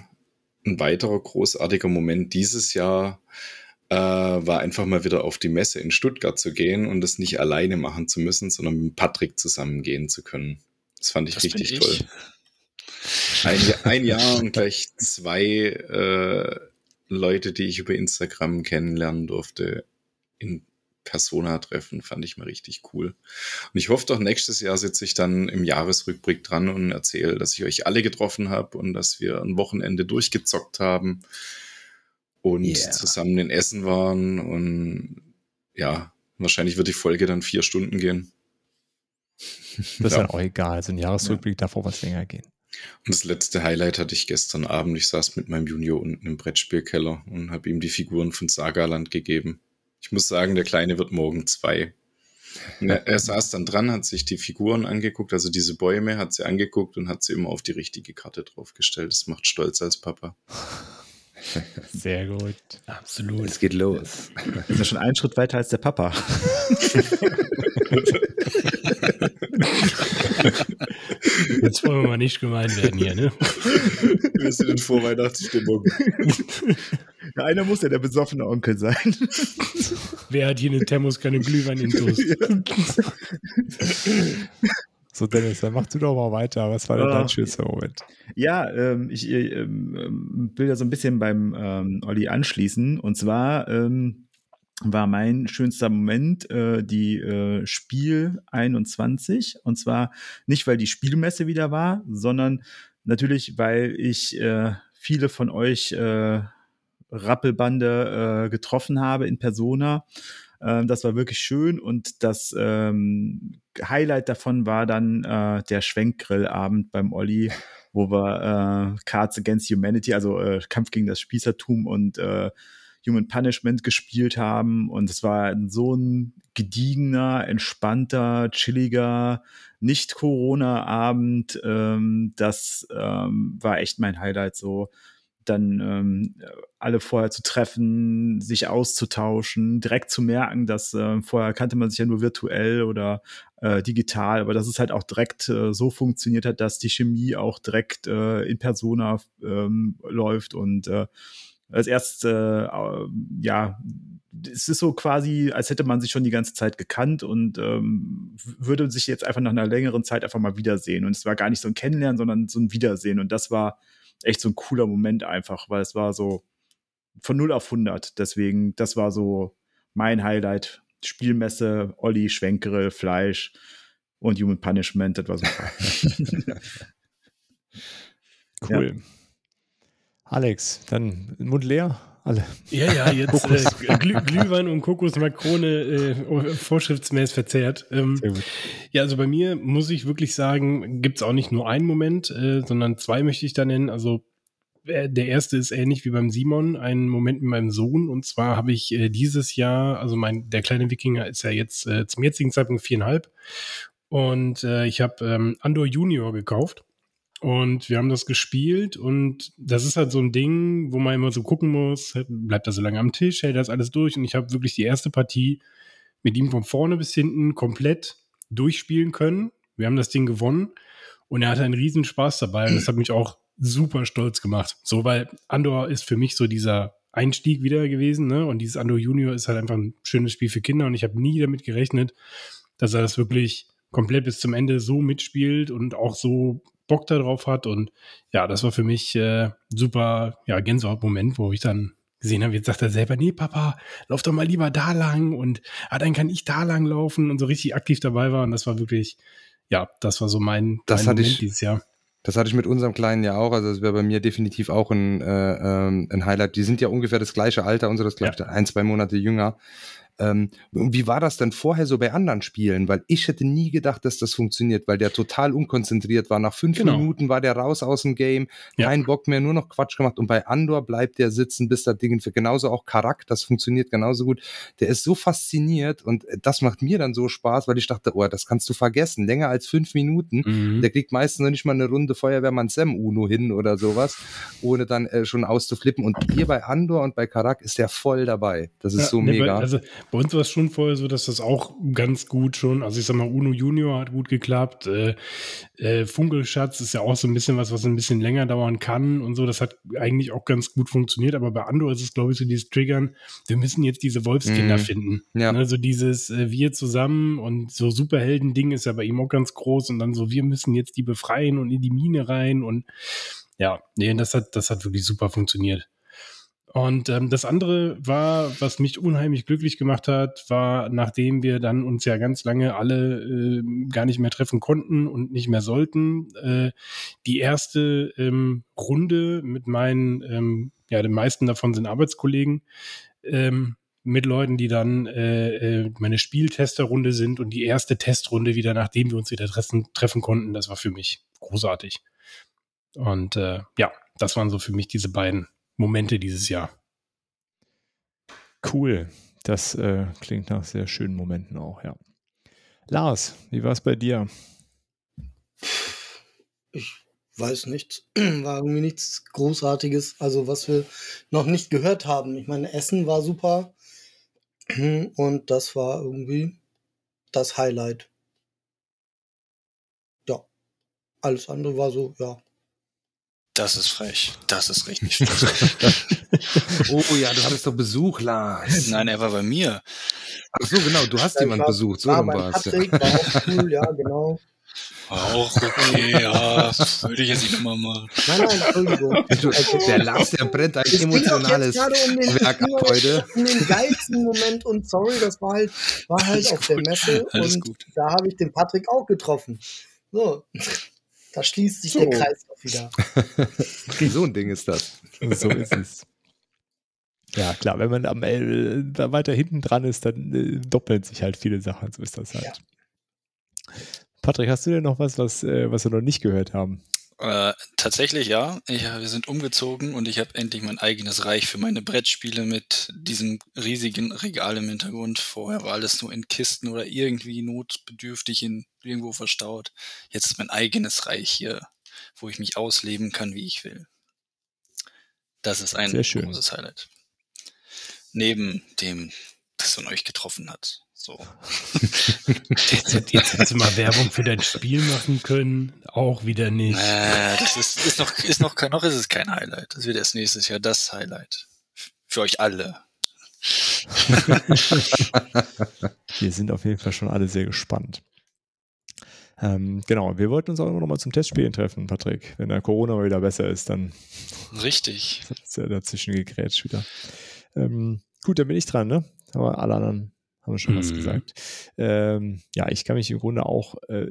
ein weiterer großartiger Moment dieses Jahr äh, war einfach mal wieder auf die Messe in Stuttgart zu gehen und das nicht alleine machen zu müssen, sondern mit Patrick zusammen gehen zu können. Das fand ich Das richtig ich. toll. Ein, Jahr- ein Jahr und gleich zwei äh, Leute, die ich über Instagram kennenlernen durfte, in Persona treffen, fand ich mal richtig cool. Und ich hoffe doch, nächstes Jahr sitze ich dann im Jahresrückblick dran und erzähle, dass ich euch alle getroffen habe und dass wir ein Wochenende durchgezockt haben und Yeah. zusammen in Essen waren. Und ja, wahrscheinlich wird die Folge dann vier Stunden gehen. Das ist Ja. dann auch egal. Also ein Jahresrückblick darf auch was länger gehen. Und das letzte Highlight hatte ich gestern Abend. Ich saß mit meinem Junior unten im Brettspielkeller und habe ihm die Figuren von Sagaland gegeben. Ich muss sagen, der Kleine wird morgen zwei. Er, er saß dann dran, hat sich die Figuren angeguckt, also diese Bäume, hat sie angeguckt und hat sie immer auf die richtige Karte draufgestellt. Das macht stolz als Papa. Sehr gut. Absolut. Es geht los. Ist ja schon einen Schritt weiter als der Papa. Jetzt wollen wir mal nicht gemein werden hier, ne? Wir sind in Vorweihnachtsstimmung. Ja, einer muss ja der besoffene Onkel sein. Wer hat hier eine Thermoskanne Glühwein in Toast? So, Dennis, dann mach du doch mal weiter. Was war denn Ah. dein schönster Moment? Ja, ähm, ich äh, ähm, will da so ein bisschen beim ähm, Olli anschließen. Und zwar ähm, war mein schönster Moment äh, die äh, Spiel 21. Und zwar nicht, weil die Spielmesse wieder war, sondern natürlich, weil ich äh, viele von euch äh, Rappelbande äh, getroffen habe in Persona. Ähm, das war wirklich schön und das ähm, Highlight davon war dann äh, der Schwenkgrillabend beim Olli, wo wir äh, Cards Against Humanity, also äh, Kampf gegen das Spießertum und äh, Human Punishment gespielt haben. Und es war so ein gediegener, entspannter, chilliger, Nicht-Corona-Abend. Ähm, das ähm, war echt mein Highlight so dann ähm, alle vorher zu treffen, sich auszutauschen, direkt zu merken, dass äh, vorher kannte man sich ja nur virtuell oder äh, digital, aber dass es halt auch direkt äh, so funktioniert hat, dass die Chemie auch direkt äh, in Persona ähm, läuft und äh, als erst, äh, ja, es ist so quasi, als hätte man sich schon die ganze Zeit gekannt und ähm, würde sich jetzt einfach nach einer längeren Zeit einfach mal wiedersehen. Und es war gar nicht so ein Kennenlernen, sondern so ein Wiedersehen. Und das war echt so ein cooler Moment einfach, weil es war so von 0 auf 100. Deswegen, das war so mein Highlight. Spielmesse, Olli, Schwenkgrill, Fleisch und Human Punishment, das war super. Cool. Alex, dann Mund leer? Alle. Ja, ja, jetzt äh, Glüh Glühwein und Kokosmakrone äh, vorschriftsmäßig verzehrt. Ähm, ja, also bei mir muss ich wirklich sagen, gibt's auch nicht nur einen Moment, äh, sondern zwei möchte ich da nennen. Also äh, der erste ist ähnlich wie beim Simon, ein Moment mit meinem Sohn. Und zwar habe ich äh, dieses Jahr, also mein, der kleine Wikinger ist ja jetzt äh, zum jetzigen Zeitpunkt viereinhalb. Und äh, ich habe ähm, Andor Junior gekauft. Und wir haben das gespielt und das ist halt so ein Ding, wo man immer so gucken muss, bleibt er so lange am Tisch, hält das alles durch und ich habe wirklich die erste Partie mit ihm von vorne bis hinten komplett durchspielen können. Wir haben das Ding gewonnen und er hatte einen riesen Spaß dabei und das hat mich auch super stolz gemacht. So, weil Andor ist für mich so dieser Einstieg wieder gewesen, ne? Und dieses Andor Junior ist halt einfach ein schönes Spiel für Kinder und ich habe nie damit gerechnet, dass er das wirklich komplett bis zum Ende so mitspielt und auch so Bock darauf hat. Und ja, das war für mich äh, super, ja, Gänsehaut-Moment, wo ich dann gesehen haben. Jetzt sagt er selber, nee, Papa, lauf doch mal lieber da lang und ah, dann kann ich da lang laufen und so richtig aktiv dabei war. Und das war wirklich, ja, das war so mein, Das mein hatte ich- dieses Jahr. Das hatte ich mit unserem Kleinen ja auch. Also das wäre bei mir definitiv auch ein, äh, ähm, ein Highlight. Die sind ja ungefähr das gleiche Alter, unseres glaube ich ein, zwei Monate jünger. Ähm, und wie war das denn vorher so bei anderen Spielen? Weil ich hätte nie gedacht, dass das funktioniert, weil der total unkonzentriert war. Nach fünf Genau. Minuten war der raus aus dem Game, Ja. kein Bock mehr, nur noch Quatsch gemacht. Und bei Andor bleibt der sitzen, bis das Ding für genauso auch Karak, das funktioniert genauso gut. Der ist so fasziniert und das macht mir dann so Spaß, weil ich dachte, oh, das kannst du vergessen. Länger als fünf Minuten. Mhm. Der kriegt meistens noch nicht mal eine Runde Feuerwehrmann Sam Uno hin oder sowas, ohne dann äh, schon auszuflippen. Und hier bei Andor und bei Karak ist der voll dabei. Das ist Ja, so ne, mega. Bei, also bei uns war es schon vorher so, dass das auch ganz gut schon, also ich sag mal, Uno Junior hat gut geklappt. Äh, äh, Funkelschatz ist ja auch so ein bisschen was, was ein bisschen länger dauern kann und so. Das hat eigentlich auch ganz gut funktioniert. Aber bei Andor ist es, glaube ich, so dieses Triggern, wir müssen jetzt diese Wolfskinder Mhm. finden. Ja. Also dieses äh, Wir zusammen und so Superhelden-Ding ist ja bei ihm auch ganz groß und dann so, wir müssen jetzt die befreien und in die Mine rein und ja, nee, das hat, das hat wirklich super funktioniert. Und ähm, das andere war, was mich unheimlich glücklich gemacht hat, war, nachdem wir dann uns ja ganz lange alle äh, gar nicht mehr treffen konnten und nicht mehr sollten, äh, die erste ähm, Runde mit meinen, ähm, ja, den meisten davon sind Arbeitskollegen, ähm, mit Leuten, die dann äh, äh, meine Spieltesterrunde sind und die erste Testrunde wieder, nachdem wir uns wieder treffen, treffen konnten, das war für mich großartig. Und äh, ja, das waren so für mich diese beiden Momente dieses Jahr. Cool. Das äh, klingt nach sehr schönen Momenten auch, ja. Lars, wie war es bei dir? Ich weiß nicht. War irgendwie nichts Großartiges, also was wir noch nicht gehört haben. Ich meine, Essen war super und das war irgendwie das Highlight. Ja. Alles andere war so, ja. Das ist frech. Das ist richtig frech. oh ja, du hattest doch Besuch, Lars. Nein, er war bei mir. Ach so, genau, du hast Ja, jemanden war- besucht. So war war es. Ja. War auch cool, ja, genau. Auch okay, ja. Würde ich jetzt nicht nochmal machen. Nein, nein, Entschuldigung. Du, der Lars, der brennt ein Es emotionales um den, Werk ab heute. um den geilsten Moment und sorry, das war halt, war halt Alles auf der gut, Messe alles und gut. da habe ich den Patrick auch getroffen. So, da schließt sich So. der Kreis wieder. So ein Ding ist das. So ist es. Ja, klar, wenn man am, äh, da weiter hinten dran ist, dann äh, doppeln sich halt viele Sachen. So ist das halt. Ja. Patrick, hast du denn noch was, was, äh, was wir noch nicht gehört haben? Äh, tatsächlich ja. Ich, wir sind umgezogen und ich habe endlich mein eigenes Reich für meine Brettspiele mit diesem riesigen Regal im Hintergrund. Vorher war alles nur in Kisten oder irgendwie notbedürftig in irgendwo verstaut. Jetzt ist mein eigenes Reich hier, wo ich mich ausleben kann, wie ich will. Das ist ein Sehr schön. großes Highlight. Neben dem, das man euch getroffen hat. So. Jetzt, jetzt hättest du mal Werbung für dein Spiel machen können. Auch wieder nicht. Äh, das ist, ist noch, ist noch, kein- noch ist es kein Highlight. Das wird erst nächstes Jahr das Highlight. Für euch alle. Wir sind auf jeden Fall schon alle sehr gespannt. Ähm, genau, wir wollten uns auch immer noch mal zum Testspielen treffen, Patrick. Wenn der Corona mal wieder besser ist, dann Richtig. ist er dazwischen gegrätscht wieder. Ähm, gut, dann bin ich dran, ne? Aber alle anderen haben schon was Mhm. gesagt. Ähm, ja, ich kann mich im Grunde auch äh,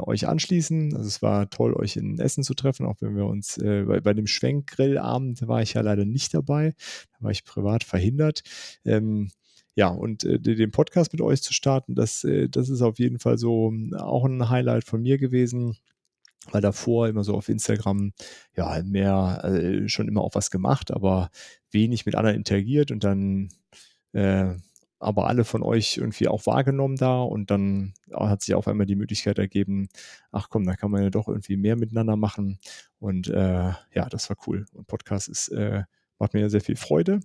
euch anschließen. Also es war toll, euch in Essen zu treffen, auch wenn wir uns äh, bei, bei dem Schwenkgrillabend war ich ja leider nicht dabei. Da war ich privat verhindert. Ähm, ja, und äh, den Podcast mit euch zu starten, das, äh, das ist auf jeden Fall so ähm, auch ein Highlight von mir gewesen weil davor immer so auf Instagram ja mehr äh, schon immer auch was gemacht, aber wenig mit anderen interagiert und dann äh, aber alle von euch irgendwie auch wahrgenommen da und dann hat sich auf einmal die Möglichkeit ergeben, ach komm, da kann man ja doch irgendwie mehr miteinander machen und äh, ja, das war cool. Und Podcast ist äh, macht mir ja sehr viel Freude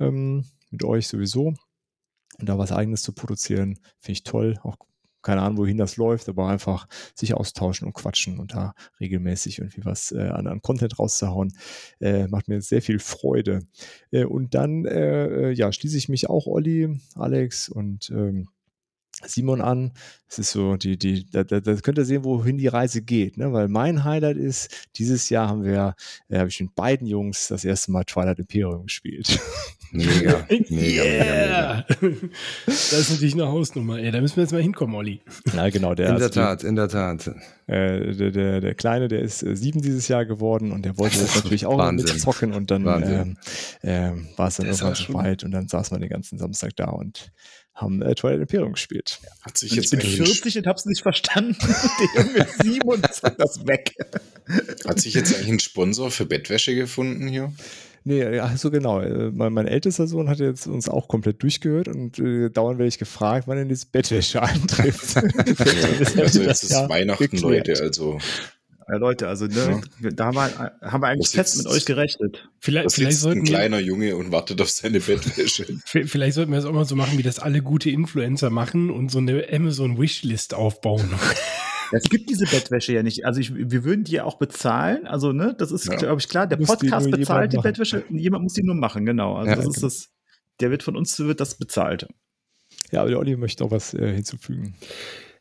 ähm, mit euch sowieso und da was eigenes zu produzieren, finde ich toll, auch keine Ahnung, wohin das läuft, aber einfach sich austauschen und quatschen und da regelmäßig irgendwie was äh, an, an Content rauszuhauen, äh, macht mir sehr viel Freude. Äh, und dann, äh, äh, ja, schließe ich mich auch Olli, Alex und ähm, Simon an. Es ist so, die, die, da, da, da könnt ihr sehen, wohin die Reise geht, ne? Weil mein Highlight ist, dieses Jahr haben wir, äh, habe ich mit beiden Jungs das erste Mal Twilight Imperium gespielt. Mega, mega, mega, Yeah! das ist natürlich eine Hausnummer. Ey, da müssen wir jetzt mal hinkommen, Olli. Ja, genau, der, In der also die- Tat, in der Tat. Äh, der, der, der Kleine, der ist äh, sieben dieses Jahr geworden und der wollte das natürlich auch Wahnsinn. mitzocken und dann ähm, ähm, war es dann irgendwann schon- weit und dann saßen wir den ganzen Samstag da und haben äh, Twilight Imperium gespielt. Hat sich Ich jetzt bin eigentlich, 40 und hab's nicht verstanden. Der Junge ist 7 und sagt das weg. hat sich jetzt eigentlich ein Sponsor für Bettwäsche gefunden hier? Nee, ach so genau. Äh, Mein, mein ältester Sohn hat jetzt uns auch komplett durchgehört und äh, dauernd werde ich gefragt, wann denn das Bettwäsche eintrifft. Also jetzt ist Ja, Weihnachten, geklärt. Leute. Also Ja, Leute, also ne, da haben wir, haben wir eigentlich fest jetzt- mit euch gerechnet. Vielleicht, vielleicht, sitzt ein sollten wir, kleiner Junge und wartet auf seine Bettwäsche. vielleicht sollten wir das auch mal so machen, wie das alle gute Influencer machen und so eine Amazon-Wishlist aufbauen. Es gibt diese Bettwäsche ja nicht. Also ich, wir würden die ja auch bezahlen. Also, ne, das ist, Ja. glaube ich, klar. Der Muss die Podcast nur bezahlt die. Bettwäsche. Jemand muss die nur machen, genau. Also Ja, das ist genau. das. Der wird von uns wird das bezahlt. Ja, aber der Olli möchte noch was äh, hinzufügen.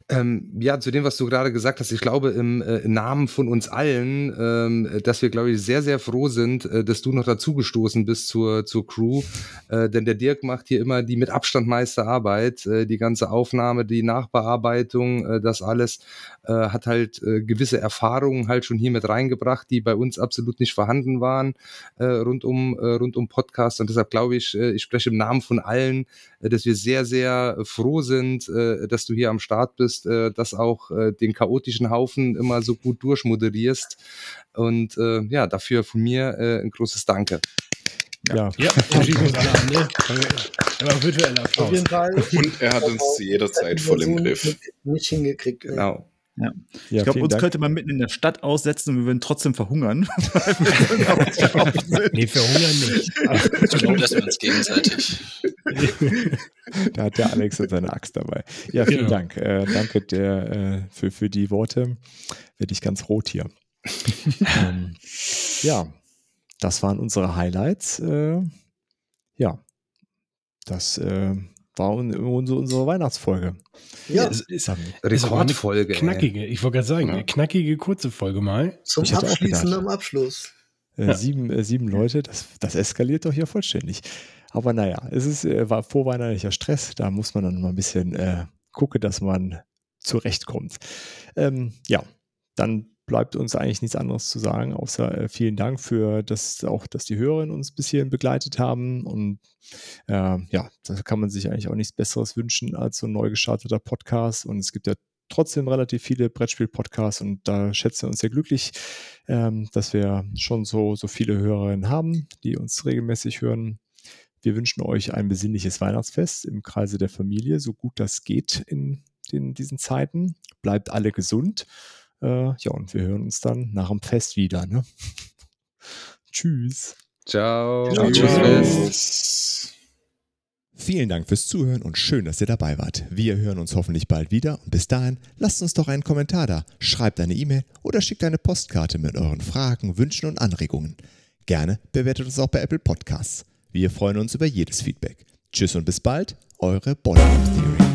Ähm, ja, zu dem, was du gerade gesagt hast, ich glaube im äh, Namen von uns allen, ähm, dass wir, glaube ich, sehr, sehr froh sind, äh, dass du noch dazugestoßen bist zur, zur Crew. Äh, denn der Dirk macht hier immer die mit Abstand meiste Arbeit. Äh, die ganze Aufnahme, die Nachbearbeitung, äh, das alles äh, hat halt gewisse Erfahrungen halt schon hier mit reingebracht, die bei uns absolut nicht vorhanden waren rund um rund um Podcast. Und deshalb glaube ich, ich spreche im Namen von allen, dass wir sehr, sehr froh sind, äh, dass du hier am Start bist, äh, dass auch äh, den chaotischen Haufen immer so gut durchmoderierst. Und äh, ja, dafür von mir äh, ein großes Danke. Ja, ja, wir schließen uns alle an, ne? Aber virtueller Auf Applaus. jeden Fall. Und er hat uns zu jeder Zeit voll im Griff. Nicht hingekriegt. Genau. Ja Ich glaube, uns Dank. könnte man mitten in der Stadt aussetzen und wir würden trotzdem verhungern. Nee, verhungern nicht. Ich glaube, dass wir uns gegenseitig. Da hat der Alex und seine Axt dabei. Ja, vielen Genau. Dank. Äh, danke der, äh, für, für die Worte. Werde ich ganz rot hier. ähm, ja, das waren unsere Highlights. Äh, ja, das äh, war un unsere, unsere Weihnachtsfolge. Ja, es ist, Rekordfolge. ey. knackige, ich wollte gerade sagen, Ja. eine knackige, kurze Folge mal. zum Abschließen am Abschluss. äh, Ja. sieben, äh, sieben Leute, das, das eskaliert doch hier vollständig. Aber naja, es ist äh, war vorweihnachtlicher Stress, da muss man dann mal ein bisschen äh, gucken, dass man zurechtkommt. Ähm, ja, dann bleibt uns eigentlich nichts anderes zu sagen, außer äh, vielen Dank für das auch, dass die Hörerinnen uns bis hierhin begleitet haben. Und äh, ja, da kann man sich eigentlich auch nichts Besseres wünschen als so ein neu gestarteter Podcast. Und es gibt ja trotzdem relativ viele Brettspiel-Podcasts und da schätzen wir uns sehr glücklich, ähm, dass wir schon so, so viele Hörerinnen haben, die uns regelmäßig hören. Wir wünschen euch ein besinnliches Weihnachtsfest im Kreise der Familie, so gut das geht in den, diesen Zeiten. Bleibt alle gesund. Äh, ja, und wir hören uns dann nach dem Fest wieder. Ne? Tschüss. Ciao. Ciao. Fest. Vielen Dank fürs Zuhören und schön, dass ihr dabei wart. Wir hören uns hoffentlich bald wieder und bis dahin lasst uns doch einen Kommentar da, schreibt eine E-Mail oder schickt eine Postkarte mit euren Fragen, Wünschen und Anregungen. Gerne bewertet uns auch bei Apple Podcasts. Wir freuen uns über jedes Feedback. Tschüss und bis bald, eure Bollywood Theory.